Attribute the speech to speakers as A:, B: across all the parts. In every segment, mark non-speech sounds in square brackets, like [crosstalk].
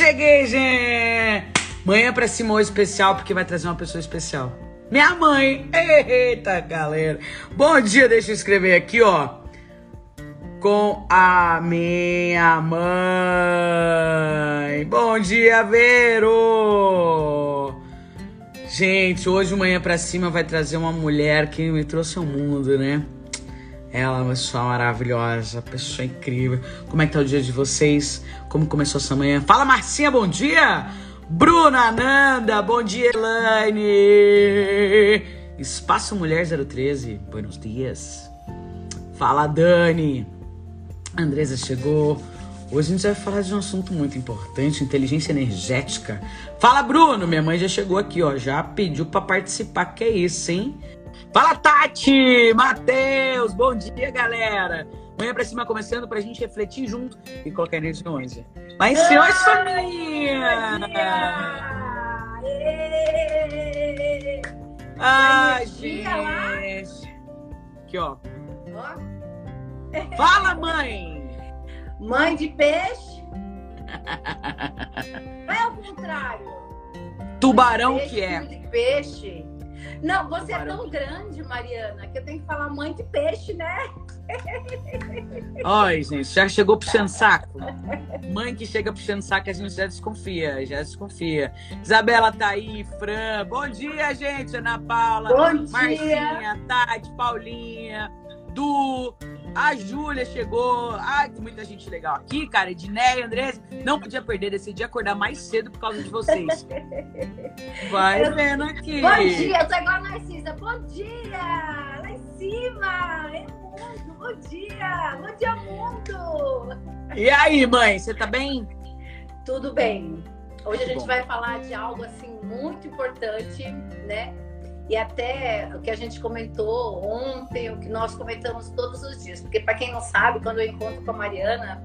A: Cheguei, gente! Manhã pra cima hoje especial, porque vai trazer uma pessoa especial. Minha mãe! Eita, galera! Bom dia, deixa eu escrever aqui, ó. Com a minha mãe. Bom dia, Vero! Gente, hoje Manhã pra cima vai trazer uma mulher que me trouxe ao mundo, né? Ela é uma pessoa maravilhosa, pessoa incrível. Como é que tá o dia de vocês? Como começou essa manhã? Fala, Marcinha, bom dia! Bruna Nanda, bom dia, Elaine! Espaço Mulher 013, buenos dias. Fala, Dani! Andresa chegou. Hoje a gente vai falar de um assunto muito importante, inteligência energética. Fala, Bruno! Minha mãe já chegou aqui, ó. Já pediu para participar. Que é isso, hein? Fala, Tati! Matheus! Bom dia, galera! Manhã pra cima começando pra gente refletir junto e colocar energia? Lá em cima, oi, Soninha! Ai, gente! Aqui, ó. Fala, mãe!
B: Mãe de peixe? [laughs] Vai ao contrário.
A: Tubarão
B: peixe,
A: que é.
B: De peixe. Não, você é tão grande, Mariana, que eu tenho que falar mãe de peixe, né?
A: Oi, gente, já chegou puxando [laughs] saco? Mãe que chega puxando saco, a gente já desconfia, já desconfia. Isabela tá aí, Fran. Bom dia, gente. Ana Paula,
B: Bom
A: Marcinha,
B: dia.
A: Tati, Paulinha, Du, a Júlia chegou. Ai, tem muita gente legal aqui, cara. Edneia, Andrés. Não podia perder, decidi acordar mais cedo por causa de vocês. [laughs] Vai
B: Eu-
A: vendo aqui.
B: Bom dia, eu tô igual a Narcisa. Bom dia! Lá em cima! É mundo! Bom dia! Bom dia, mundo!
A: E aí, mãe, você tá bem?
B: Tudo bem. Hoje a gente
A: Bom.
B: vai falar de algo assim muito importante, né? E até o que a gente comentou ontem, o que nós comentamos todos os dias. Porque para quem não sabe, quando eu encontro com a Mariana,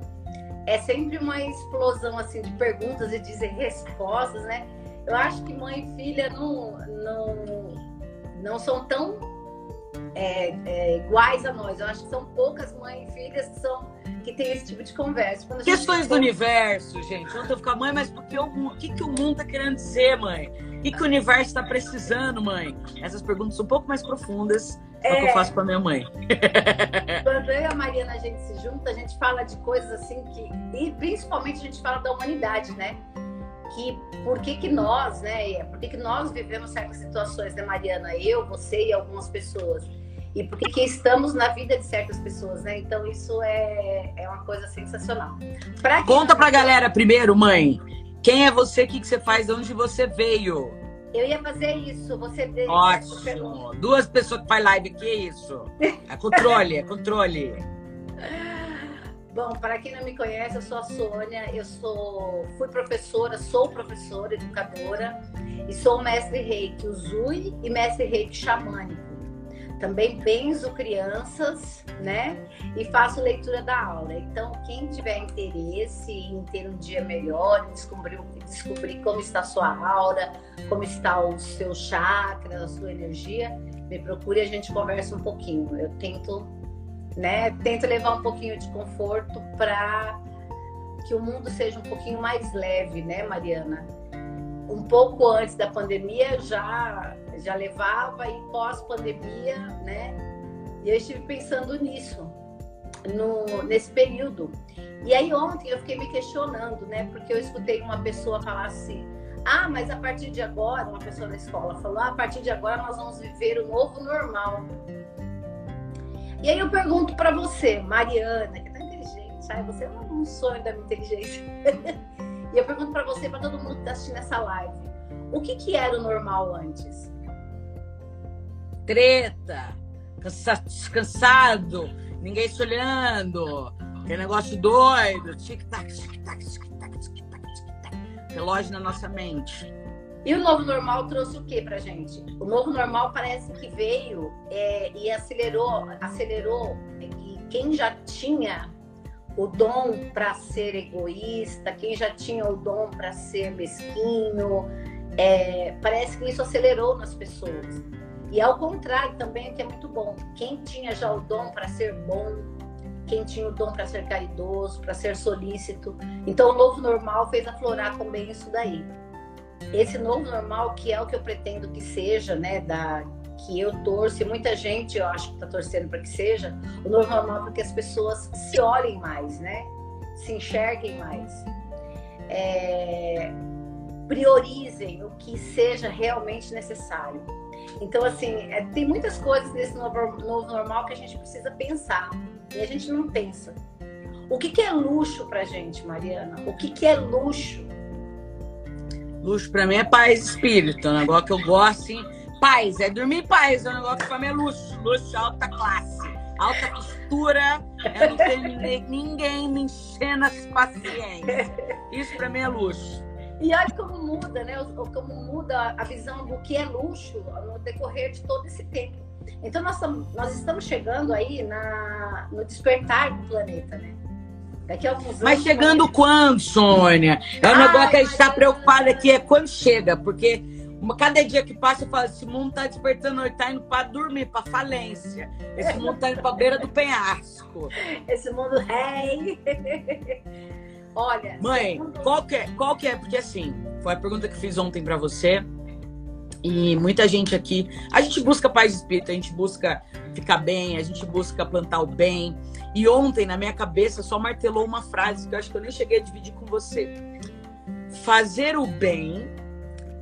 B: é sempre uma explosão assim de perguntas e de respostas, né? Eu acho que mãe e filha não, não, não são tão é, é, iguais a nós. Eu acho que são poucas mães e filhas que são que têm esse tipo de conversa. A gente
A: Questões do universo, gente. Ontem eu ficar, mãe, mas porque o, o que, que o mundo tá querendo dizer, mãe? O que, que o universo tá precisando, mãe? Essas perguntas são um pouco mais profundas. É o que eu faço pra minha mãe. [laughs]
B: Quando eu e a Mariana a gente se junta, a gente fala de coisas assim que. E principalmente a gente fala da humanidade, né? Que por que, que nós, né? Por que, que nós vivemos certas situações, né, Mariana? Eu, você e algumas pessoas. E por que, que estamos na vida de certas pessoas, né? Então isso é, é uma coisa sensacional. Pra quem
A: Conta
B: não
A: pra galera primeiro, mãe. Quem é você, o que, que você faz, de onde você veio?
B: Eu ia fazer isso. Você.
A: Ótimo. Duas pessoas que faz live aqui, é isso. É controle, é controle.
B: Bom, para quem não me conhece, eu sou a Sônia, eu sou, fui professora, sou professora, educadora e sou mestre reiki Uzui e mestre reiki xamânico. Também benzo crianças, né? E faço leitura da aula. Então, quem tiver interesse em ter um dia melhor, descobrir, descobrir como está a sua aura, como está o seu chakra, a sua energia, me procure e a gente conversa um pouquinho. Eu tento né? Tento levar um pouquinho de conforto para que o mundo seja um pouquinho mais leve, né, Mariana? Um pouco antes da pandemia já já levava e pós-pandemia, né? E eu estive pensando nisso no, nesse período. E aí ontem eu fiquei me questionando, né? Porque eu escutei uma pessoa falar assim: "Ah, mas a partir de agora, uma pessoa da escola falou: ah, a partir de agora nós vamos viver o novo normal". E aí eu pergunto para você, Mariana, que tão inteligente, ai, você é um sonho da minha inteligência. [laughs] e eu pergunto para você, para todo mundo que está assistindo essa live, o que, que era o normal antes?
A: Treta, cansa- cansado, ninguém se olhando, aquele negócio doido, tic-tac, tic-tac, tic-tac, tic-tac, tic-tac. Relógio na nossa mente.
B: E o novo normal trouxe o que pra gente? O novo normal parece que veio é, e acelerou, acelerou e quem já tinha o dom para ser egoísta, quem já tinha o dom para ser mesquinho, é, parece que isso acelerou nas pessoas. E ao contrário também, o que é muito bom, quem tinha já o dom para ser bom, quem tinha o dom para ser caridoso, para ser solícito. Então, o novo normal fez aflorar também isso daí. Esse novo normal, que é o que eu pretendo que seja, né, da, que eu torço, e muita gente eu acho que está torcendo para que seja, o novo normal para que as pessoas se olhem mais, né? Se enxerguem mais. É, priorizem o que seja realmente necessário. Então, assim, é, tem muitas coisas nesse novo, novo normal que a gente precisa pensar e a gente não pensa. O que, que é luxo pra gente, Mariana? O que, que é luxo?
A: Luxo pra mim é paz de espírito, é um negócio que eu gosto, assim. Paz, é dormir em paz, é um negócio que pra mim é luxo. Luxo, alta classe, alta costura, é não ter ninguém me enchendo as paciências. Isso pra mim é luxo.
B: E olha como muda, né? Como muda a visão do que é luxo no decorrer de todo esse tempo. Então nós, nós estamos chegando aí na, no despertar do planeta, né?
A: Daqui a alguns anos. Mas chegando quando, Sônia? É um Ai, negócio que a gente está preocupada aqui, é quando chega, porque cada dia que passa eu falo, esse mundo está despertando, ele está indo para dormir, para falência. Esse mundo está indo para beira do penhasco.
B: Esse mundo rei. [laughs] Olha.
A: Mãe, qual que, é, qual que é? Porque assim, foi a pergunta que fiz ontem para você. E muita gente aqui. A gente busca paz de espírito, a gente busca ficar bem, a gente busca plantar o bem. E ontem, na minha cabeça, só martelou uma frase que eu acho que eu nem cheguei a dividir com você. Fazer o bem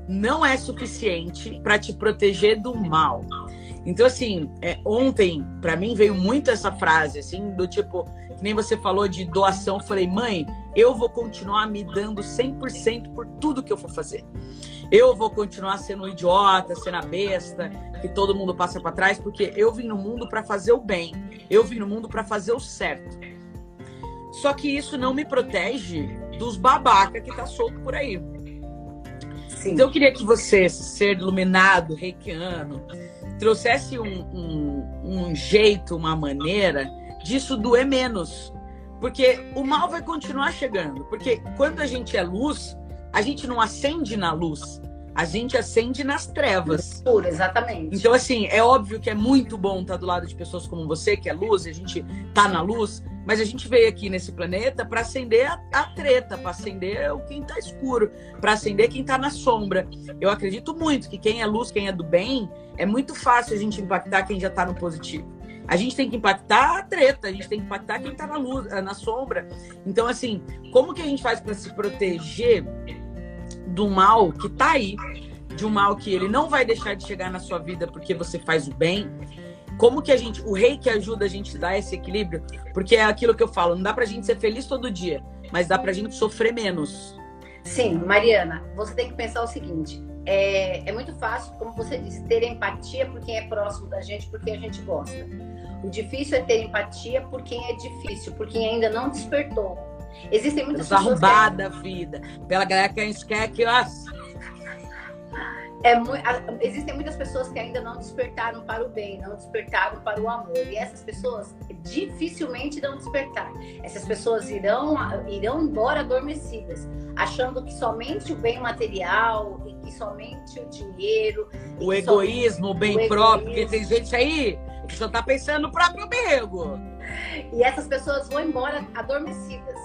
A: não é suficiente para te proteger do mal. Então, assim, é, ontem, para mim, veio muito essa frase, assim, do tipo, nem você falou de doação. Eu falei, mãe, eu vou continuar me dando 100% por tudo que eu for fazer. Eu vou continuar sendo um idiota, sendo a besta, que todo mundo passa para trás, porque eu vim no mundo para fazer o bem. Eu vim no mundo para fazer o certo. Só que isso não me protege dos babaca que tá solto por aí. Sim. Então eu queria que você, ser iluminado, reikiano, trouxesse um, um, um jeito, uma maneira disso doer menos. Porque o mal vai continuar chegando. Porque quando a gente é luz, a gente não acende na luz. A gente acende nas trevas.
B: Pura, exatamente.
A: Então, assim, é óbvio que é muito bom estar do lado de pessoas como você, que é luz, e a gente tá na luz, mas a gente veio aqui nesse planeta para acender a, a treta, para acender o quem tá escuro, para acender quem tá na sombra. Eu acredito muito que quem é luz, quem é do bem, é muito fácil a gente impactar quem já tá no positivo. A gente tem que impactar a treta, a gente tem que impactar quem tá na luz, na sombra. Então, assim, como que a gente faz para se proteger do mal que tá aí, de um mal que ele não vai deixar de chegar na sua vida porque você faz o bem. Como que a gente, o rei que ajuda a gente a dar esse equilíbrio, porque é aquilo que eu falo, não dá pra gente ser feliz todo dia, mas dá pra gente sofrer menos.
B: Sim, Mariana, você tem que pensar o seguinte: é, é muito fácil, como você disse, ter empatia por quem é próximo da gente, porque a gente gosta. O difícil é ter empatia por quem é difícil, por quem ainda não despertou. Existem muitas
A: pessoas. Arrombada que... vida. Pela galera que a gente quer que.
B: É, existem muitas pessoas que ainda não despertaram para o bem, não despertaram para o amor. E essas pessoas dificilmente irão despertar. Essas pessoas irão, irão embora adormecidas, achando que somente o bem material e que somente o dinheiro.
A: O egoísmo, o bem o próprio, egoísmo. porque tem gente aí que só está pensando no próprio amigo.
B: E essas pessoas vão embora adormecidas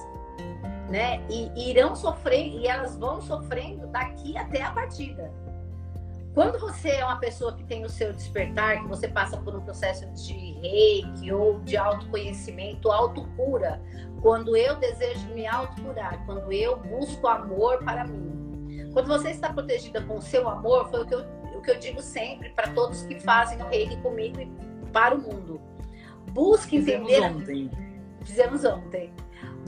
B: né? E, e irão sofrer, e elas vão sofrendo daqui até a partida. Quando você é uma pessoa que tem o seu despertar, que você passa por um processo de reiki ou de autoconhecimento, autocura, quando eu desejo me autocurar, quando eu busco amor para mim. Quando você está protegida com o seu amor, foi o que eu, o que eu digo sempre para todos que fazem o reiki comigo e para o mundo. Busque entender.
A: Fizemos ontem.
B: Fizemos ontem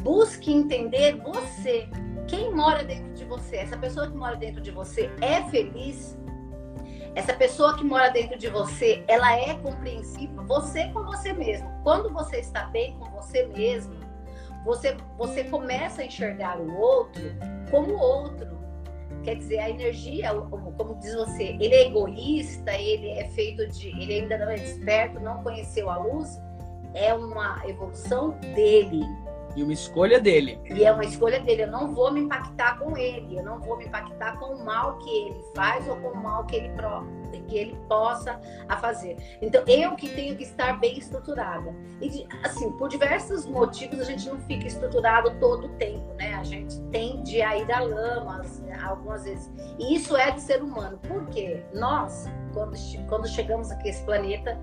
B: Busque entender você. Quem mora dentro de você? Essa pessoa que mora dentro de você é feliz? Essa pessoa que mora dentro de você, ela é compreensiva? Você com você mesmo. Quando você está bem com você mesmo, você, você começa a enxergar o outro como outro. Quer dizer, a energia, como diz você, ele é egoísta, ele é feito de. Ele ainda não é desperto, não conheceu a luz, é uma evolução dele
A: E uma escolha dele.
B: E é uma escolha dele. Eu não vou me impactar com ele. Eu não vou me impactar com o mal que ele faz ou com o mal que ele, que ele possa a fazer. Então, eu que tenho que estar bem estruturada. E, assim, por diversos motivos, a gente não fica estruturado todo o tempo, né? A gente tende a ir à lama, algumas vezes. E isso é de ser humano. Por quê? Nós, quando, quando chegamos aqui a esse planeta,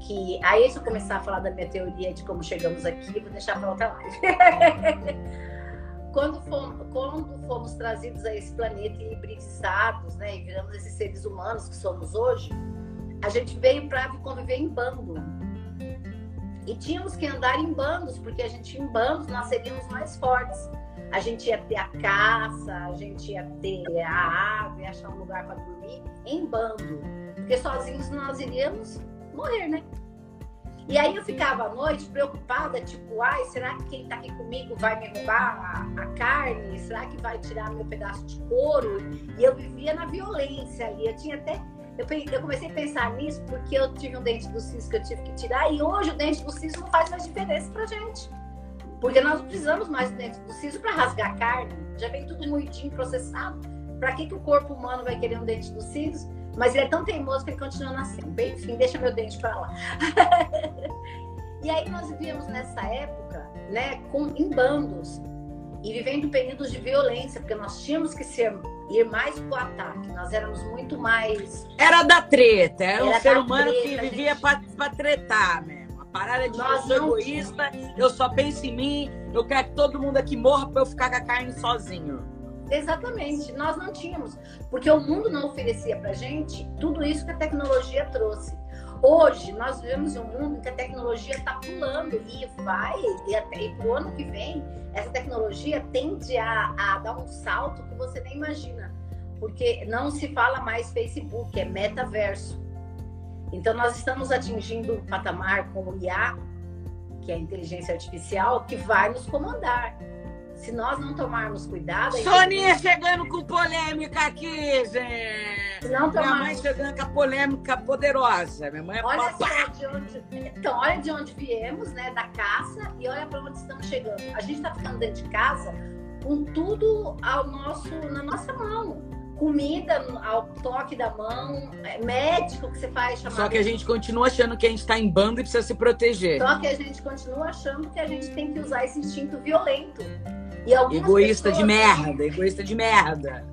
B: que aí se eu começar a falar da minha teoria de como chegamos aqui, vou deixar para outra live. [laughs] quando, fomos, quando fomos trazidos a esse planeta e hibridizados, né, e viramos esses seres humanos que somos hoje, a gente veio para conviver em bando. E tínhamos que andar em bandos, porque a gente em bandos nós seríamos mais fortes. A gente ia ter a caça, a gente ia ter a água, ia achar um lugar para dormir em bando. Porque sozinhos nós iríamos morrer, né? E aí eu ficava à noite preocupada, tipo, ai, será que quem tá aqui comigo vai me roubar a, a, carne? Será que vai tirar meu pedaço de couro? E eu vivia na violência ali. Eu tinha até. Eu, eu comecei a pensar nisso porque eu tive um dente do siso que eu tive que tirar, e hoje o dente do siso não faz mais diferença pra gente. Porque nós não precisamos mais do dente do siso para rasgar a carne. Já vem tudo moidinho, processado. Para que, que o corpo humano vai querer um dente do siso? Mas ele é tão teimoso que ele continua nascendo. Bem, enfim, deixa meu dente para lá. [laughs] e aí nós vivíamos nessa época, né, com, em bandos e vivendo períodos de violência, porque nós tínhamos que ser ir mais pro ataque. Nós éramos muito mais.
A: Era da treta, era, era um ser humano treta, que vivia gente... para tretar mesmo. A parada de nós eu sou egoísta, eu só penso em mim, eu quero que todo mundo aqui morra para eu ficar com a carne sozinho.
B: Exatamente, nós não tínhamos, porque o mundo não oferecia para gente tudo isso que a tecnologia trouxe. Hoje nós vivemos um mundo em que a tecnologia está pulando e vai, e até para o ano que vem, essa tecnologia tende a, a dar um salto que você nem imagina, porque não se fala mais Facebook, é metaverso. Então nós estamos atingindo um patamar como o IA, que é a inteligência artificial, que vai nos comandar. Se nós não tomarmos cuidado.
A: Soninha gente... chegando com polêmica aqui, gente. Se não tomarmos... Minha mãe chegando com a polêmica poderosa. Minha mãe é
B: olha só de onde. Então, olha de onde viemos, né? Da caça, e olha para onde estamos chegando. A gente está ficando dentro de casa com tudo ao nosso, na nossa mão comida ao toque da mão, é, médico que você faz chamar.
A: Só que a gente continua achando que a gente está em bando e precisa se proteger.
B: Só que a gente continua achando que a gente tem que usar esse instinto violento.
A: Egoísta pessoas... de merda, egoísta de merda.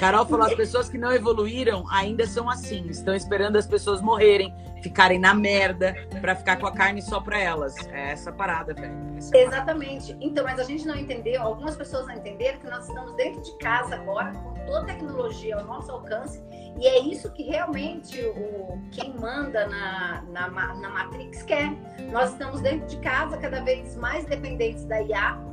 A: Carol falou: as pessoas que não evoluíram ainda são assim, estão esperando as pessoas morrerem, ficarem na merda, para ficar com a carne só para elas. É essa parada, velho.
B: Exatamente. Então, mas a gente não entendeu, algumas pessoas não entenderam que nós estamos dentro de casa agora, com toda a tecnologia ao nosso alcance, e é isso que realmente o quem manda na, na, na Matrix quer. Nós estamos dentro de casa, cada vez mais dependentes da IA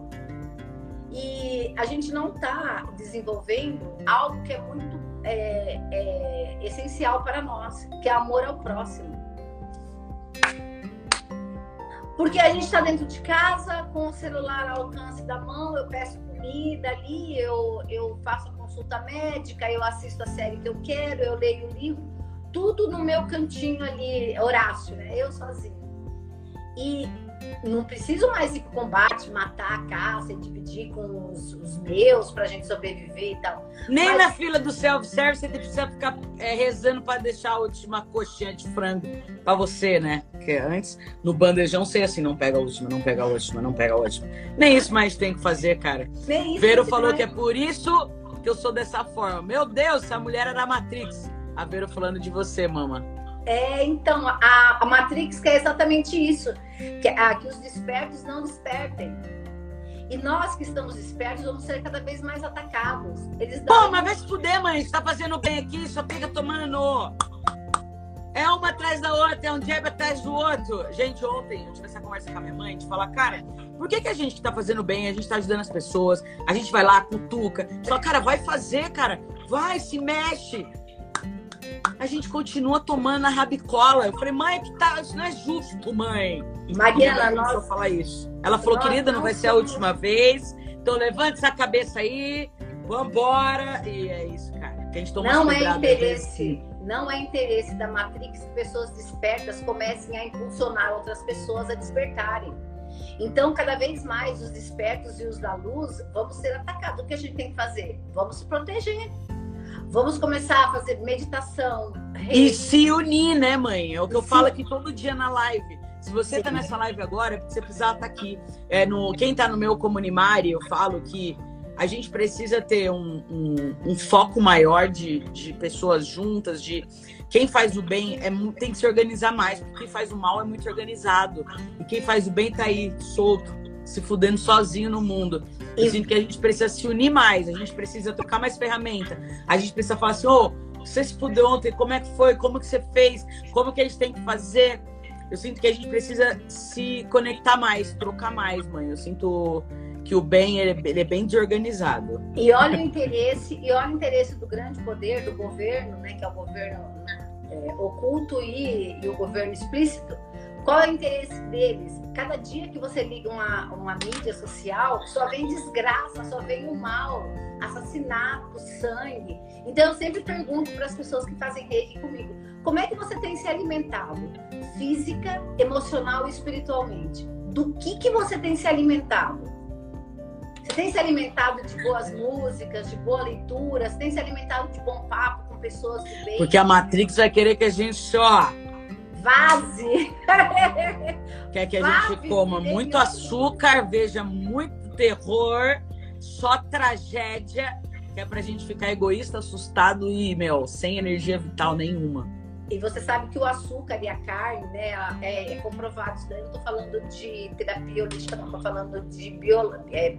B: e a gente não está desenvolvendo algo que é muito é, é, essencial para nós, que é amor ao próximo. Porque a gente está dentro de casa, com o celular ao alcance da mão, eu peço comida ali, eu, eu faço consulta médica, eu assisto a série que eu quero, eu leio o livro, tudo no meu cantinho ali, Horácio, né? Eu sozinho. E não preciso mais ir para o combate, matar a caça e dividir com os, os meus para a gente sobreviver e tal.
A: Nem Mas... na fila do self-service você precisa ficar é, rezando para deixar a última coxinha de frango para você, né? Porque antes, no bandejão, sei assim, não pega a última, não pega a última, não pega a última. Nem isso mais tem que fazer, cara. Nem isso Vero falou que é por isso que eu sou dessa forma. Meu Deus, essa mulher era Matrix. A Vero falando de você, mama.
B: É, então, a, a Matrix quer exatamente isso, que, a, que os despertos não despertem. E nós que estamos espertos vamos ser cada vez mais atacados. Eles
A: dão... Pô, mas vai se fuder, mãe. Você tá fazendo bem aqui, só fica tomando. É uma atrás da outra, é um jab atrás do outro. Gente, ontem eu tive essa conversa com a minha mãe, a gente fala, cara, por que, que a gente que tá fazendo bem, a gente tá ajudando as pessoas, a gente vai lá, cutuca. Só, cara, vai fazer, cara. Vai, se mexe a gente continua tomando a rabicola. Eu falei, mãe, que tá, isso não é justo, mãe.
B: Mariana.
A: Não falar isso. Ela falou, querida, não vai ser a última vez. Então levante essa cabeça aí, vambora. E é isso, cara. Que a gente toma
B: não é interesse. Não é interesse da Matrix que pessoas despertas comecem a impulsionar outras pessoas a despertarem. Então, cada vez mais os despertos e os da luz vamos ser atacados. O que a gente tem que fazer? Vamos se proteger. Vamos começar a fazer meditação.
A: E se unir, né, mãe? É o que eu falo aqui todo dia na live. Se você está nessa live agora, é porque você precisa estar tá aqui. É, no, quem está no meu Comunimari, eu falo que a gente precisa ter um, um, um, foco maior de, de pessoas juntas, de quem faz o bem é, tem que se organizar mais, porque quem faz o mal é muito organizado. E quem faz o bem tá aí solto, se fudendo sozinho no mundo. Eu sinto que a gente precisa se unir mais, a gente precisa trocar mais ferramenta. A gente precisa falar assim, ô, oh, você se fudeu ontem, como é que foi? Como que você fez? Como que a gente tem que fazer? Eu sinto que a gente precisa se conectar mais, trocar mais, mãe. Eu sinto que o bem ele, ele é bem desorganizado.
B: E olha o interesse, e olha o interesse do grande poder do governo, né, que é o governo é, oculto e, e, o governo explícito. Qual é o interesse deles? Cada dia que você liga uma, uma mídia social, só vem desgraça, só vem o mal, assassinato, sangue. Então eu sempre pergunto para as pessoas que fazem rede comigo: como é que você tem se alimentado física, emocional e espiritualmente? Do que que você tem se alimentado? Você tem se alimentado de boas músicas, de boa leitura? Você tem se alimentado de bom papo com pessoas do bem?
A: Porque a Matrix vai querer que a gente só
B: vaze. [laughs]
A: Quer que a Vaze, gente coma muito açúcar, veja muito terror, só tragédia, que é pra gente ficar egoísta, assustado e, meu, sem energia vital nenhuma.
B: E você sabe que o açúcar e a carne, né, é, é comprovado. Isso daí eu não tô falando de terapia holística, não, tô falando de bio, é,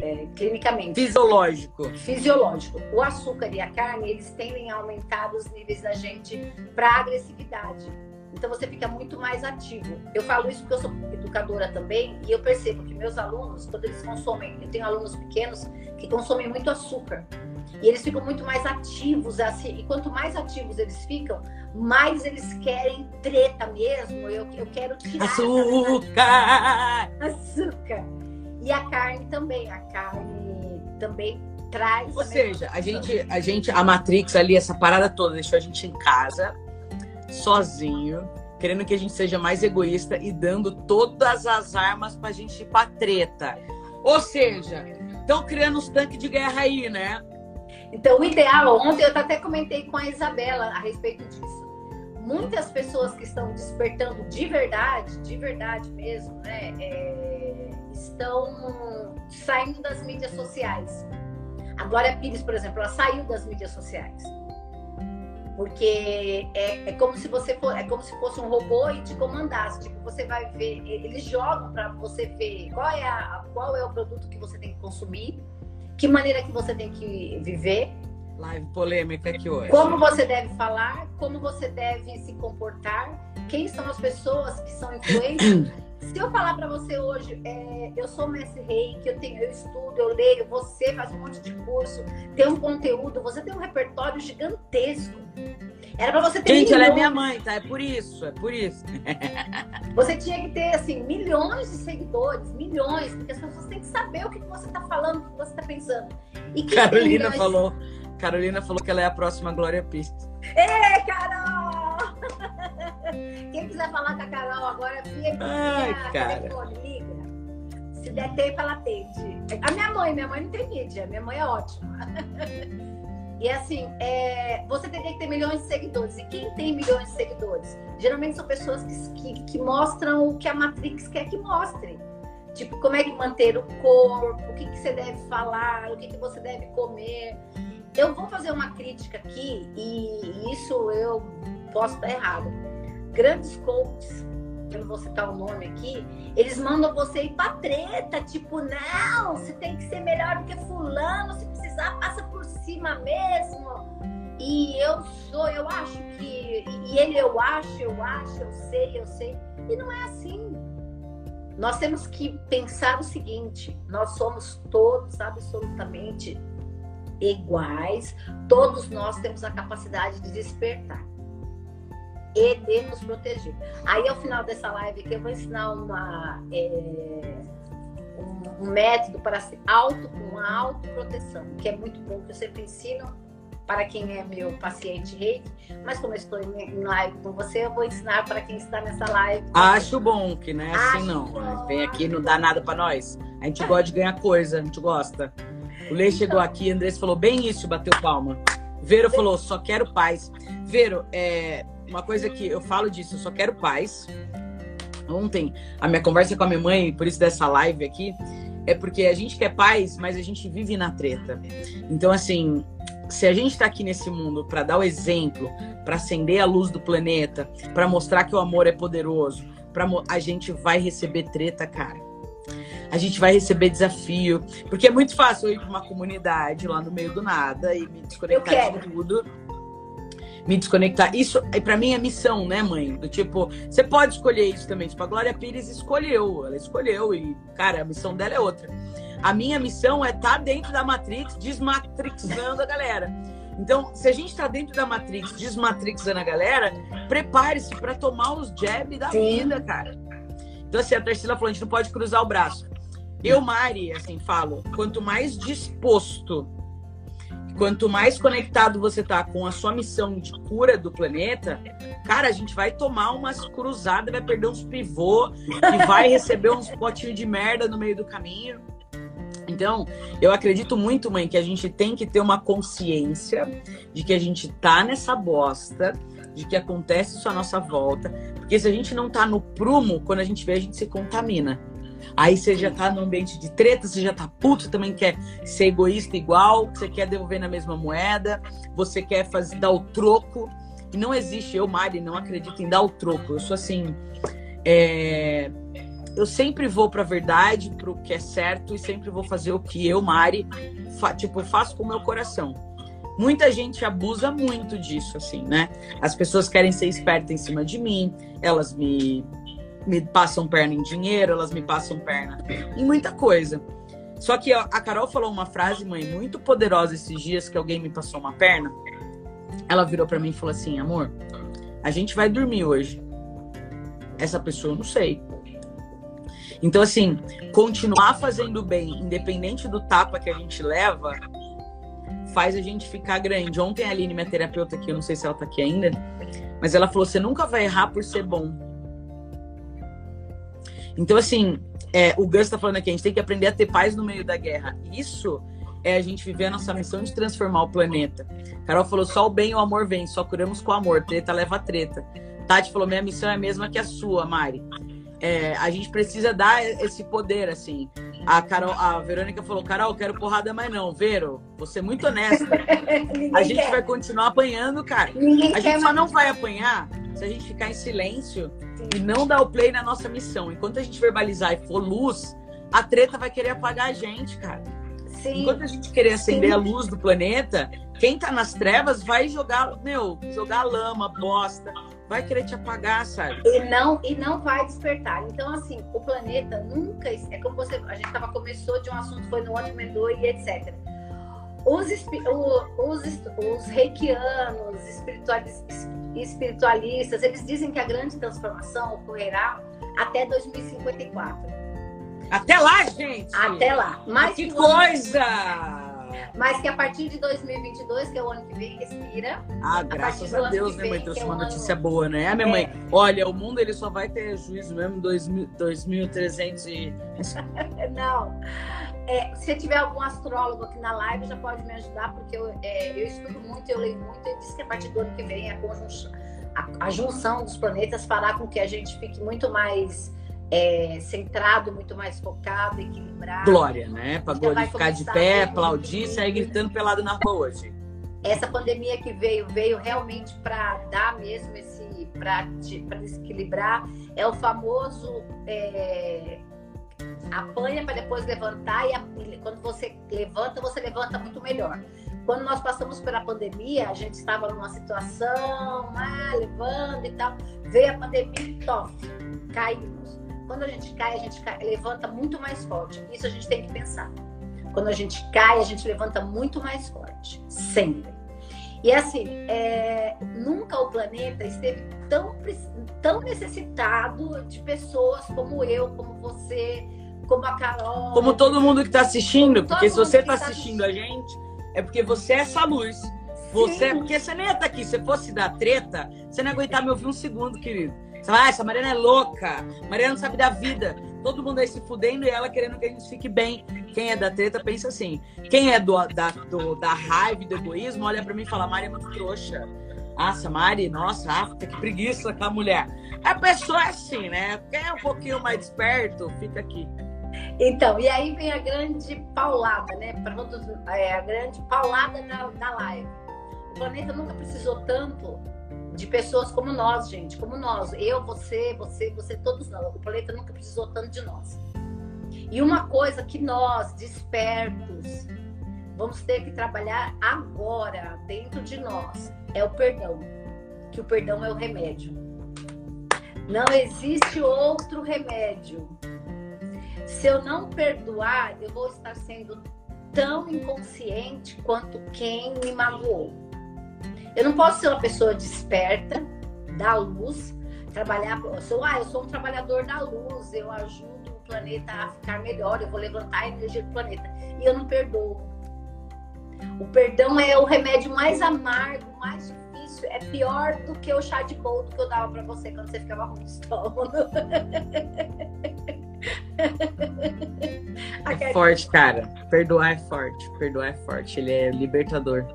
B: é, clinicamente.
A: Fisiológico.
B: Fisiológico. O açúcar e a carne, eles tendem a aumentar os níveis da gente para agressividade. Então você fica muito mais ativo. Eu falo isso porque eu sou educadora também e eu percebo que meus alunos, quando eles consomem, eu tenho alunos pequenos que consomem muito açúcar. E eles ficam muito mais ativos, assim, e quanto mais ativos eles ficam, mais eles querem treta mesmo. Eu, eu quero tirar.
A: Açúcar!
B: Açúcar! E a carne também. A carne também traz.
A: Ou seja, a gente, a gente, a Matrix ali, essa parada toda, deixou a gente em casa, sozinho, querendo que a gente seja mais egoísta e dando todas as armas pra gente ir pra treta. Ou seja, estão criando uns tanques de guerra aí, né?
B: Então, o ideal, ontem eu até comentei com a Isabela a respeito disso. Muitas pessoas que estão despertando de verdade, de verdade mesmo, né? É estão saindo das mídias sociais. A Glória Pires, por exemplo, ela saiu das mídias sociais. Porque é, é como se você for, é como se fosse um robô e te comandasse. Tipo, você vai ver, eles jogam para você ver qual é, a, qual é o produto que você tem que consumir, que maneira que você tem que viver.
A: Live polêmica aqui hoje.
B: Como você deve falar, como você deve se comportar, quem são as pessoas que são influentes [clears throat] Se eu falar para você hoje, é, eu sou mestre rei, que eu tenho, eu estudo, eu leio, você faz um monte de curso, tem um conteúdo, você tem um repertório gigantesco. Era para você ter
A: Gente, milhões. ela é minha mãe, tá? É por isso, é por isso. [laughs]
B: você tinha que ter, assim, milhões de seguidores, milhões, porque as pessoas têm que saber o que você tá falando, o que você tá pensando.
A: E Carolina milhões... falou, Carolina falou que ela é a próxima Glória Pires.
B: É, Carol! [laughs] Quem quiser falar com a Carol agora, via
A: Ai, cara.
B: liga. Se der tempo, ela atende. A minha mãe, minha mãe não tem mídia, minha mãe é ótima. [laughs] E assim, é, você teria que ter milhões de seguidores. E quem tem milhões de seguidores? Geralmente são pessoas que, que, que mostram o que a Matrix quer que mostre. Tipo, como é que manter o corpo, o que, que você deve falar, o que, que você deve comer. Eu vou fazer uma crítica aqui, e isso eu posso estar errado. Grandes coaches, eu não vou citar o nome aqui, eles mandam você ir pra treta, tipo, não, você tem que ser melhor do que fulano, se precisar, passa por cima mesmo. E eu sou, eu acho que. E ele, eu acho, eu acho, eu sei, eu sei. E não é assim. Nós temos que pensar o seguinte: nós somos todos absolutamente iguais, todos nós temos a capacidade de despertar e de nos proteger. Aí, ao final dessa live aqui, eu vou ensinar uma, é, um, um, método para se auto, uma autoproteção, que é muito bom, que eu sempre ensino para quem é meu paciente reiki, mas como eu estou em live com você, eu vou ensinar para quem está nessa live.
A: Acho bom que não é assim não. Bom. Vem aqui não dá nada para nós. A gente gosta de ganhar coisa, a gente gosta. O Lê chegou aqui, Andrés falou bem isso, bateu palma. Vero falou, só quero paz. Vero, é uma coisa que eu falo disso, eu só quero paz. Ontem, a minha conversa com a minha mãe, por isso dessa live aqui, é porque a gente quer paz, mas a gente vive na treta. Então, assim, se a gente está aqui nesse mundo para dar o exemplo, para acender a luz do planeta, para mostrar que o amor é poderoso, para a gente vai receber treta, cara. A gente vai receber desafio, porque é muito fácil eu ir para uma comunidade lá no meio do nada e me desconectar de tudo me desconectar. Isso, para mim, é missão, né, mãe? Do tipo, você pode escolher isso também. Tipo, a Glória Pires escolheu, ela escolheu e, cara, a missão dela é outra. A minha missão é estar tá dentro da Matrix, desmatrixando a galera. Então, se a gente está dentro da Matrix, desmatrixando a galera, prepare-se para tomar os jabs da Sim. vida, cara. Então, assim, a Tarsila falou, a gente não pode cruzar o braço. Eu, Mari, assim, falo, quanto mais disposto quanto mais conectado você tá com a sua missão de cura do planeta, cara, a gente vai tomar umas cruzadas, vai perder uns pivô e vai [laughs] receber uns potinhos de merda no meio do caminho. Então, eu acredito muito, mãe, que a gente tem que ter uma consciência de que a gente tá nessa bosta, de que acontece isso à nossa volta, porque se a gente não tá no prumo, quando a gente vê, a gente se contamina. Aí você já tá no ambiente de treta, você já tá puto, também quer ser egoísta igual, você quer devolver na mesma moeda, você quer fazer dar o troco. E não existe, eu, Mari, não acredito em dar o troco. Eu sou assim. É... Eu sempre vou pra verdade, pro que é certo, e sempre vou fazer o que eu, Mari, fa... tipo, faço com o meu coração. Muita gente abusa muito disso, assim, né? As pessoas querem ser espertas em cima de mim, elas me me passam perna em dinheiro, elas me passam perna em muita coisa. Só que a Carol falou uma frase, mãe, muito poderosa esses dias que alguém me passou uma perna. Ela virou para mim e falou assim: "Amor, a gente vai dormir hoje. Essa pessoa eu não sei. Então assim, continuar fazendo bem, independente do tapa que a gente leva, faz a gente ficar grande. Ontem a Aline, minha terapeuta aqui, eu não sei se ela tá aqui ainda, mas ela falou: "Você nunca vai errar por ser bom." Então, assim, é, o Gus está falando aqui, a gente tem que aprender a ter paz no meio da guerra. Isso é a gente viver a nossa missão de transformar o planeta. Carol falou: só o bem e o amor vem, só curamos com amor. Treta leva treta. Tati falou: minha missão é a mesma que a sua, Mari. É, a gente precisa dar esse poder, assim. A, Carol, a Verônica falou: Carol, quero porrada, mas não. Vero, você é muito honesta. [laughs] a gente quer. vai continuar apanhando, cara. Ninguém a gente só não vai apanhar se a gente ficar em silêncio e não dar o play na nossa missão. Enquanto a gente verbalizar e for luz, a treta vai querer apagar a gente, cara. Sim. Enquanto a gente querer acender Sim. a luz do planeta, quem tá nas trevas vai jogar, meu, jogar lama, bosta, vai querer te apagar, sabe?
B: E não, e não vai despertar. Então, assim, o planeta nunca. É como você. A gente tava, começou de um assunto, foi no outro e etc. Os, os, os reikianos, espiritualistas, espiritualistas, eles dizem que a grande transformação ocorrerá até 2054.
A: Até lá, gente!
B: Até lá.
A: Mas que coisa!
B: Mas que a partir de 2022, que é o ano que vem, respira.
A: Ah, graças a, a Deus, né, mãe? Trouxe é uma notícia ano... boa, né? A minha é. mãe, olha, o mundo ele só vai ter juízo mesmo em 2300 e... [laughs]
B: Não. É, se tiver algum astrólogo aqui na live, já pode me ajudar, porque eu, é, eu estudo muito, eu leio muito, e diz que a partir do ano que vem a, conjunção, a, a junção dos planetas fará com que a gente fique muito mais é, centrado, muito mais focado, equilibrado.
A: Glória, né? Para glorificar de pé, aplaudir, sair gritando pelado na rua hoje.
B: Essa pandemia que veio, veio realmente para dar mesmo esse. para desequilibrar. É o famoso. É, apanha para depois levantar e quando você levanta, você levanta muito melhor. Quando nós passamos pela pandemia, a gente estava numa situação, ah, levando e tal, veio a pandemia e tof, caímos. Quando a gente cai, a gente cai, levanta muito mais forte. Isso a gente tem que pensar. Quando a gente cai, a gente levanta muito mais forte, sempre. E assim, é, nunca o planeta esteve tão, tão necessitado de pessoas como eu, como você, como a Carol.
A: Como todo mundo que está assistindo, porque se você está assistindo, assistindo a gente, é porque você é essa luz. Você, Sim. porque você nem ia estar tá aqui. Se fosse da treta, você não ia aguentar me ouvir um segundo, querido. Você ah, essa Mariana é louca. Mariana não sabe da vida. Todo mundo aí se fudendo e ela querendo que a gente fique bem. Quem é da treta pensa assim. Quem é do, da, do, da raiva e do egoísmo, olha para mim e fala, Mari é muito trouxa. Nossa, Mari, nossa, ah, que preguiça com a mulher. A pessoa é assim, né? Quem é um pouquinho mais esperto, fica aqui.
B: Então, e aí vem a grande paulada, né? É, a grande paulada da, da live. O planeta nunca precisou tanto de pessoas como nós, gente, como nós. Eu, você, você, você, todos nós. O planeta nunca precisou tanto de nós. E uma coisa que nós, despertos, vamos ter que trabalhar agora, dentro de nós, é o perdão. Que o perdão é o remédio. Não existe outro remédio. Se eu não perdoar, eu vou estar sendo tão inconsciente quanto quem me magoou. Eu não posso ser uma pessoa desperta, da luz, trabalhar. Eu sou, ah, eu sou um trabalhador da luz, eu ajudo o planeta a ficar melhor, eu vou levantar a energia do planeta. E eu não perdoo. O perdão é o remédio mais amargo, mais difícil, é pior do que o chá de boldo que eu dava para você quando você ficava com estômago. [laughs]
A: É forte, cara. Perdoar é forte. Perdoar é forte. Ele é libertador.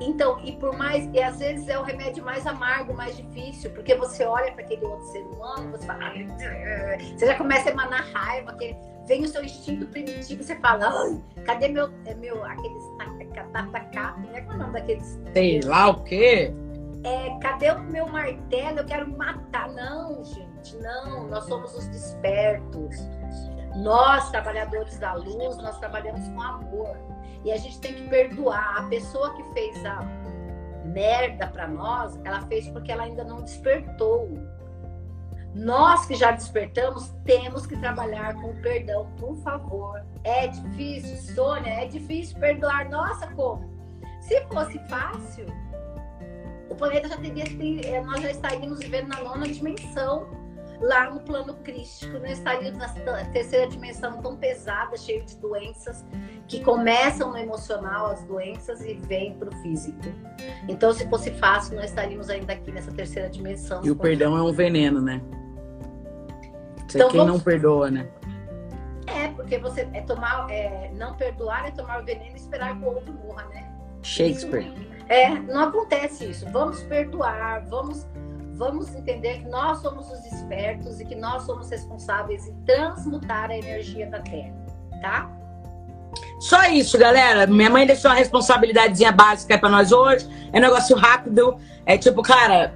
B: Então, e por mais, e às vezes é o remédio mais amargo, mais difícil, porque você olha para aquele outro ser humano, você fala, você já começa a emanar raiva, que vem o seu instinto primitivo, você fala, cadê meu, é meu aqueles tatacap, né? Qual é o nome daqueles?
A: Sei lá o quê?
B: É, cadê o meu martelo? Eu quero matar. Não, gente, não. Nós somos os despertos. Nós, trabalhadores da luz, nós trabalhamos com amor. E a gente tem que perdoar. A pessoa que fez a merda para nós, ela fez porque ela ainda não despertou. Nós que já despertamos, temos que trabalhar com o perdão, por favor. É difícil, Sônia, é difícil perdoar. Nossa, como? Se fosse fácil, o planeta já teria, eh, nós já estaríamos vivendo na nona dimensão lá no plano crístico, não estaria na terceira dimensão tão pesada, cheio de doenças que começam no emocional, as doenças, e vêm para o físico. Então, se fosse fácil, nós estaríamos ainda aqui nessa terceira dimensão.
A: E o perdão é um veneno, né? Você então, quem vamos... não perdoa, né?
B: É, porque você é tomar, é, não perdoar é tomar o veneno e esperar que o outro morra, né?
A: Shakespeare.
B: Isso, é, não acontece isso. Vamos perdoar, vamos vamos entender que nós somos os espertos e que nós somos responsáveis em transmutar a energia da Terra, tá?
A: Só isso, galera. Minha mãe deixou uma responsabilidadezinha básica para nós hoje. É um negócio rápido. É tipo, cara,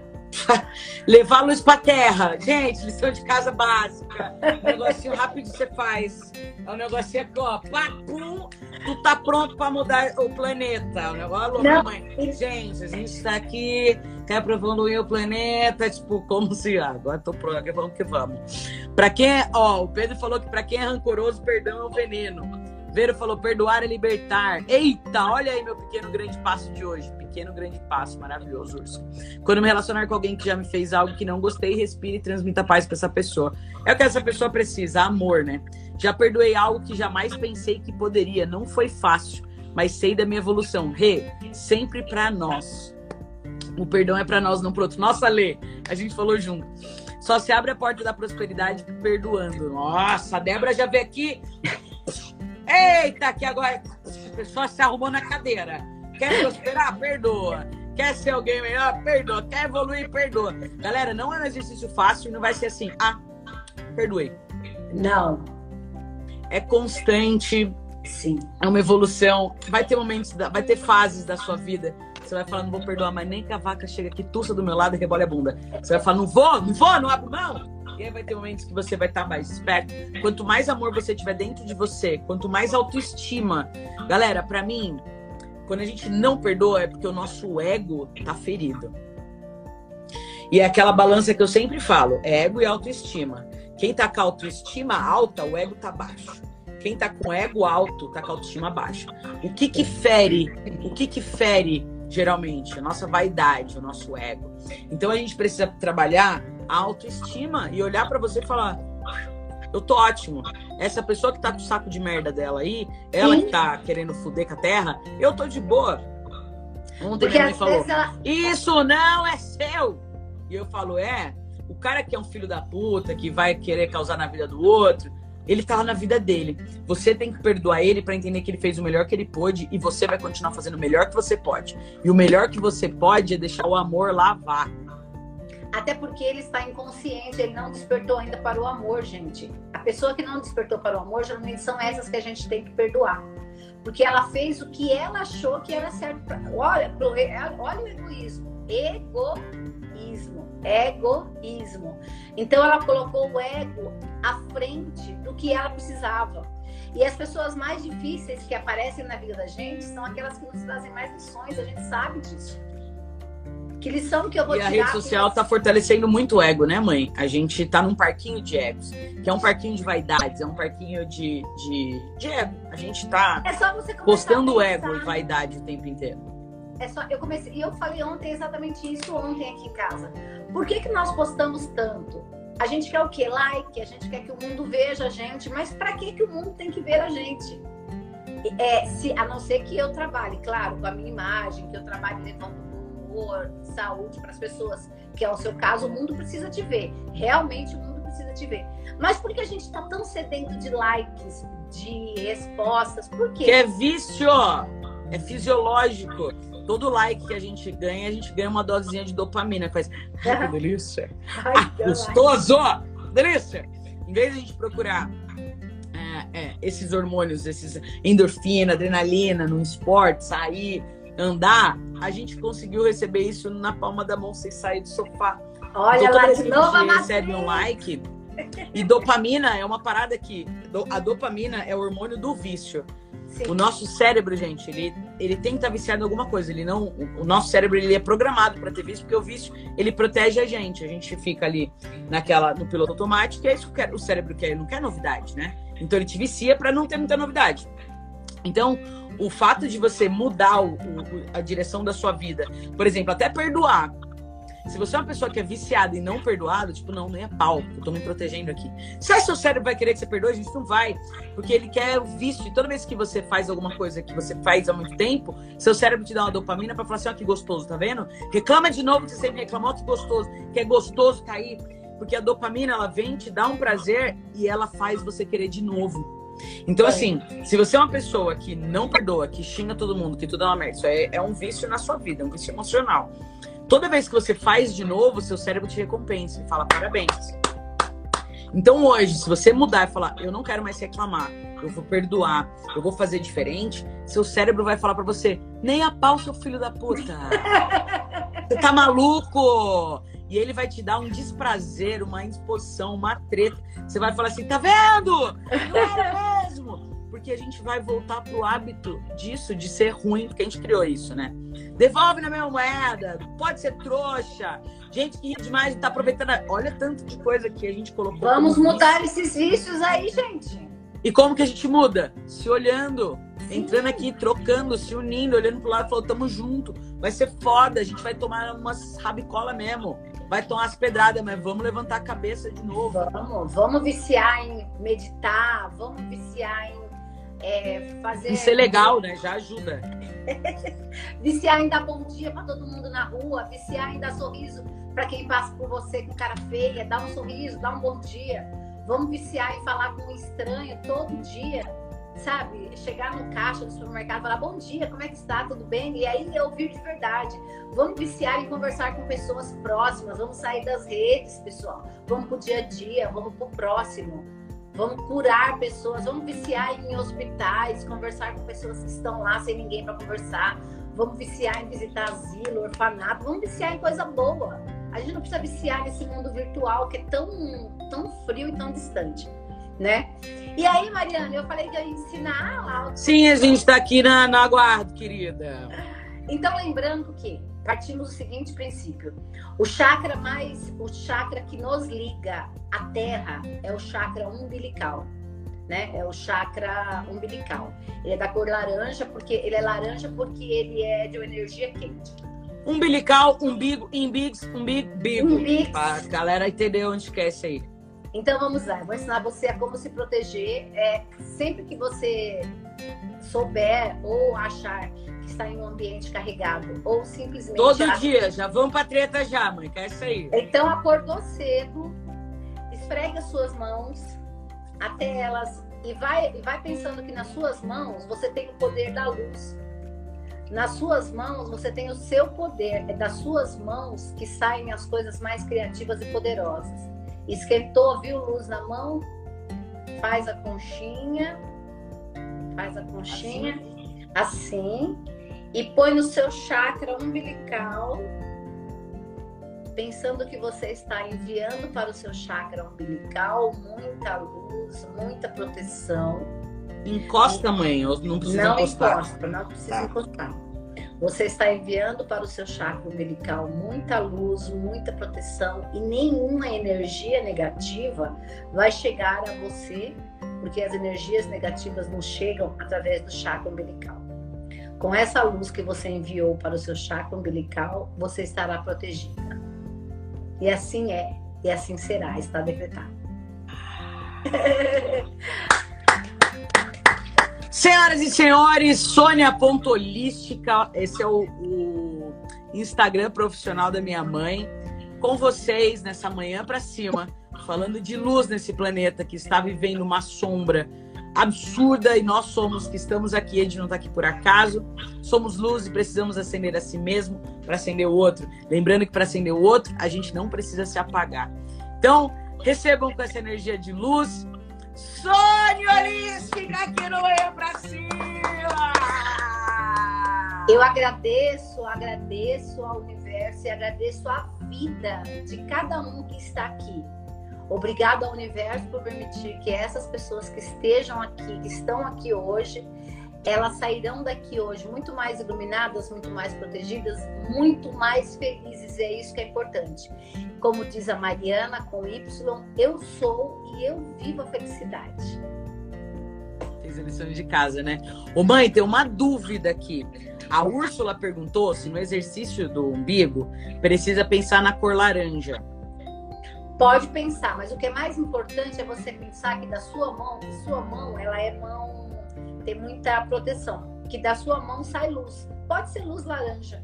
A: [laughs] levar a luz pra terra. Gente, lição de casa básica. Um negocinho rápido você faz. É um negocinho aqui, ó. Pum, tu tá pronto pra mudar o planeta. É um negócio, alô, mamãe. Gente, a gente tá aqui, quer pra evoluir o planeta. Tipo, como se. Ah, agora tô pronto, vamos que vamos. Pra quem é. Ó, o Pedro falou que pra quem é rancoroso, perdão é um veneno. Vero falou perdoar é libertar. Eita, olha aí meu pequeno grande passo de hoje. Pequeno grande passo, maravilhoso, Urso. Quando me relacionar com alguém que já me fez algo que não gostei, respire e transmita paz para essa pessoa. É o que essa pessoa precisa, amor, né? Já perdoei algo que jamais pensei que poderia. Não foi fácil, mas sei da minha evolução. Rê, sempre para nós. O perdão é para nós, não pro outro. Nossa, Lê, a gente falou junto. Só se abre a porta da prosperidade perdoando. Nossa, a Débora já veio aqui Eita, que agora a pessoa se arrumou na cadeira. Quer prosperar? Perdoa. Quer ser alguém melhor? Perdoa. Quer evoluir? Perdoa. Galera, não é um exercício fácil e não vai ser assim. Ah, perdoei.
B: Não.
A: É constante.
B: Sim.
A: É uma evolução. Vai ter momentos, vai ter fases da sua vida. Você vai falar, não vou perdoar, mas nem que a vaca chega aqui, tussa do meu lado e rebole a bunda. Você vai falar, não vou, não vou, não abro mão. E aí vai ter momentos que você vai estar tá mais esperto. Quanto mais amor você tiver dentro de você, quanto mais autoestima. Galera, para mim, quando a gente não perdoa é porque o nosso ego tá ferido. E é aquela balança que eu sempre falo, é ego e autoestima. Quem tá com a autoestima alta, o ego tá baixo. Quem tá com ego alto, tá com a autoestima baixa. O que que fere? O que que fere geralmente? A nossa vaidade, o nosso ego. Então a gente precisa trabalhar a autoestima e olhar para você e falar: eu tô ótimo. Essa pessoa que tá com o saco de merda dela aí, ela Sim. que tá querendo fuder com a terra, eu tô de boa. Ontem Porque minha mãe falou: ela... Isso não é seu! E eu falo: É, o cara que é um filho da puta, que vai querer causar na vida do outro, ele tá na vida dele. Você tem que perdoar ele para entender que ele fez o melhor que ele pôde e você vai continuar fazendo o melhor que você pode. E o melhor que você pode é deixar o amor lavar.
B: Até porque ele está inconsciente, ele não despertou ainda para o amor, gente. A pessoa que não despertou para o amor, geralmente são essas que a gente tem que perdoar. Porque ela fez o que ela achou que era certo. Pra... Olha, pro... olha o egoísmo. Egoísmo. Egoísmo. Então ela colocou o ego à frente do que ela precisava. E as pessoas mais difíceis que aparecem na vida da gente são aquelas que nos trazem mais lições, a gente sabe disso. Que lição que eu vou
A: e tirar? E a rede social está fortalecendo muito o ego, né, mãe? A gente está num parquinho de egos, que é um parquinho de vaidades, é um parquinho de, de, de ego. A gente está é postando ego e vaidade o tempo inteiro.
B: É só, eu comecei, e eu falei ontem exatamente isso ontem aqui em casa. Por que, que nós postamos tanto? A gente quer o quê? Like, a gente quer que o mundo veja a gente, mas para que, que o mundo tem que ver a gente? É, se, a não ser que eu trabalhe, claro, com a minha imagem, que eu trabalhe levando amor, saúde para as pessoas, que é o seu caso, o mundo precisa te ver. Realmente o mundo precisa te ver. Mas por que a gente está tão sedento de likes, de respostas? Por quê?
A: Que é vício, é fisiológico. Todo like que a gente ganha, a gente ganha uma dosezinha de dopamina. Faz, ai, que delícia. Ai, ah, gostoso! Delícia! Em vez de a gente procurar é, é, esses hormônios, esses endorfina, adrenalina no esporte, sair, andar, a gente conseguiu receber isso na palma da mão sem sair do sofá.
B: Olha então, lá de novo, a
A: recebe um like. E dopamina é uma parada que a dopamina é o hormônio do vício. Sim. O nosso cérebro, gente, ele, ele tem que estar viciado em alguma coisa. Ele não, o nosso cérebro ele é programado para ter vício, porque o vício ele protege a gente. A gente fica ali naquela no piloto automático, e é isso que o cérebro quer. Ele não quer novidade, né? Então ele te vicia para não ter muita novidade. Então, o fato de você mudar o, o, a direção da sua vida, por exemplo, até perdoar. Se você é uma pessoa que é viciada e não perdoada, tipo, não, nem é pau, eu tô me protegendo aqui. Se o seu cérebro vai querer que você perdoe, a gente não vai. Porque ele quer o vício. E toda vez que você faz alguma coisa que você faz há muito tempo, seu cérebro te dá uma dopamina para falar assim: ó, que gostoso, tá vendo? Reclama de novo que você sempre reclamou, que gostoso, que é gostoso cair. Porque a dopamina, ela vem, te dá um prazer e ela faz você querer de novo. Então, assim, se você é uma pessoa que não perdoa, que xinga todo mundo, que tudo é uma merda, isso é, é um vício na sua vida, é um vício emocional. Toda vez que você faz de novo, seu cérebro te recompensa e fala parabéns. Então hoje, se você mudar e falar, eu não quero mais reclamar, eu vou perdoar, eu vou fazer diferente, seu cérebro vai falar para você, nem a pau, seu filho da puta. [laughs] Você tá maluco? E ele vai te dar um desprazer, uma exposição, uma treta. Você vai falar assim, tá vendo? Não era mesmo? Porque a gente vai voltar pro hábito disso, de ser ruim, porque a gente criou isso, né? Devolve na minha moeda, pode ser trouxa. Gente que ri demais e tá aproveitando. Olha tanto de coisa que a gente colocou.
B: Vamos mudar esses vícios aí, gente.
A: E como que a gente muda? Se olhando, entrando aqui, trocando, se unindo, olhando pro lado e falando, tamo junto. Vai ser foda, a gente vai tomar umas rabicola mesmo vai tomar as pedradas, mas vamos levantar a cabeça de novo.
B: Vamos, vamos viciar em meditar, vamos viciar em é, fazer.
A: Isso é legal, né? Já ajuda. [laughs]
B: viciar em dar bom dia para todo mundo na rua, viciar em dar sorriso para quem passa por você com cara feia, dar um sorriso, dar um bom dia. Vamos viciar em falar com um estranho todo dia sabe, chegar no caixa do supermercado e falar bom dia, como é que está, tudo bem? E aí ouvir de verdade. Vamos viciar em conversar com pessoas próximas, vamos sair das redes, pessoal. Vamos pro dia a dia, vamos pro próximo. Vamos curar pessoas, vamos viciar em hospitais, conversar com pessoas que estão lá sem ninguém para conversar. Vamos viciar em visitar asilo, orfanato, vamos viciar em coisa boa. A gente não precisa viciar nesse mundo virtual que é tão, tão frio e tão distante né? E aí, Mariana, eu falei que eu ia ensinar lá.
A: Sim, a gente está aqui na, na aguardo, querida.
B: Então, lembrando que partimos do seguinte princípio: o chakra mais, o chakra que nos liga à Terra é o chakra umbilical. Né? É o chakra umbilical. Ele é da cor laranja porque ele é laranja porque ele é de uma energia quente.
A: Umbilical, umbigo, imbigos, umbigo, bigo. Pra galera entender onde quer isso aí.
B: Então vamos lá, eu vou ensinar você a como se proteger. É, sempre que você souber ou achar que está em um ambiente carregado ou simplesmente.
A: Todo acha... dia, já vamos pra treta já, mãe, quer isso aí.
B: Então acordou cedo, esfrega suas mãos até elas e vai, e vai pensando que nas suas mãos você tem o poder da luz. Nas suas mãos você tem o seu poder, é das suas mãos que saem as coisas mais criativas e poderosas. Esquentou, viu luz na mão? Faz a conchinha, faz a conchinha assim, assim e põe no seu chakra umbilical, pensando que você está enviando para o seu chakra umbilical muita luz, muita proteção.
A: Encosta, mãe, não precisa
B: não
A: encostar.
B: Encosta, não precisa tá. encostar. Você está enviando para o seu chakra umbilical muita luz, muita proteção e nenhuma energia negativa vai chegar a você, porque as energias negativas não chegam através do chakra umbilical. Com essa luz que você enviou para o seu chakra umbilical, você estará protegida. E assim é, e assim será, está decretado. [laughs]
A: Senhoras e senhores, Sônia Pontolística, esse é o, o, Instagram profissional da minha mãe, com vocês nessa manhã para cima, falando de luz nesse planeta que está vivendo uma sombra absurda e nós somos que estamos aqui, a gente não está aqui por acaso, somos luz e precisamos acender a si mesmo para acender o outro. Lembrando que para acender o outro, a gente não precisa se apagar. Então, recebam com essa energia de luz Sônia Holística que não é pra cima!
B: Eu agradeço, agradeço ao universo e agradeço a vida de cada um que está aqui. Obrigado ao universo por permitir que essas pessoas que estejam aqui, que estão aqui hoje, elas sairão daqui hoje muito mais iluminadas, muito mais protegidas, muito mais felizes. E é isso que é importante. Como diz a Mariana com Y, eu sou e eu vivo a felicidade.
A: Fez a lição de casa, né? Ô mãe, tem uma dúvida aqui. A Úrsula perguntou se no exercício do umbigo precisa pensar na cor laranja.
B: Pode pensar, mas o que é mais importante é você pensar que da sua mão, sua mão, ela é mão tem muita proteção, que da sua mão sai luz. Pode ser luz laranja,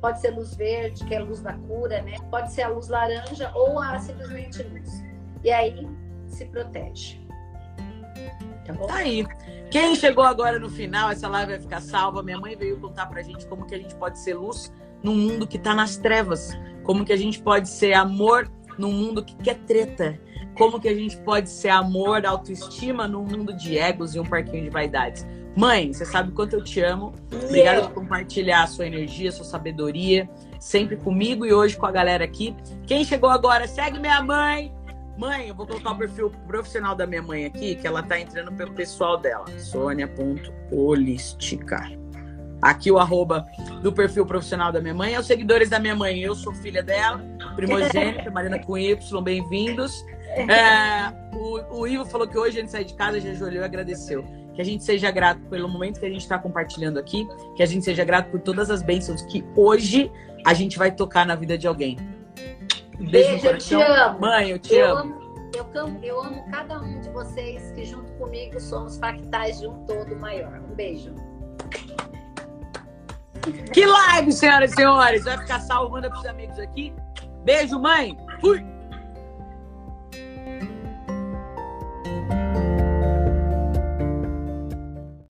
B: pode ser luz verde, que é luz da cura, né? Pode ser a luz laranja ou a simplesmente luz. E aí se protege.
A: Tá bom? Tá aí. Quem chegou agora no final, essa live vai ficar salva. Minha mãe veio contar pra gente como que a gente pode ser luz num mundo que tá nas trevas. Como que a gente pode ser amor num mundo que quer treta como que a gente pode ser amor, autoestima num mundo de egos e um parquinho de vaidades. Mãe, você sabe quanto eu te amo. Obrigada por compartilhar a sua energia, a sua sabedoria, sempre comigo e hoje com a galera aqui. Quem chegou agora, segue minha mãe. Mãe, eu vou colocar o perfil profissional da minha mãe aqui, que ela tá entrando pelo pessoal dela. Sônia.holística. Aqui o arroba do perfil profissional da minha mãe. É os seguidores da minha mãe. Eu sou filha dela, primogênita, [laughs] Marina com Y, bem-vindos. É, o, o, Ivo falou que hoje a gente sai de casa, já olhou e agradeceu. Que a gente seja grato pelo momento que a gente está compartilhando aqui, que a gente seja grato por todas as bênçãos que hoje a gente vai tocar na vida de alguém.
B: Um beijo, beijo eu te amo.
A: Mãe, eu te eu amo. amo.
B: Eu amo, eu amo cada um de vocês que junto comigo somos fractais de um todo maior. Um beijo.
A: Que live, senhoras e senhores! Vai ficar salvo, manda pros amigos aqui. Beijo, mãe! Fui!